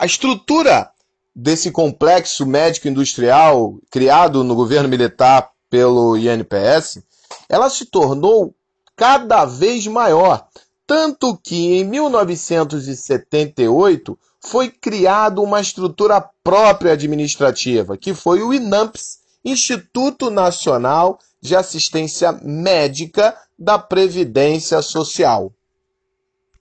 A estrutura desse complexo médico-industrial criado no governo militar pelo INPS, ela se tornou cada vez maior, tanto que em 1978 foi criada uma estrutura própria administrativa, que foi o INAMPS, Instituto Nacional de Assistência Médica da Previdência Social.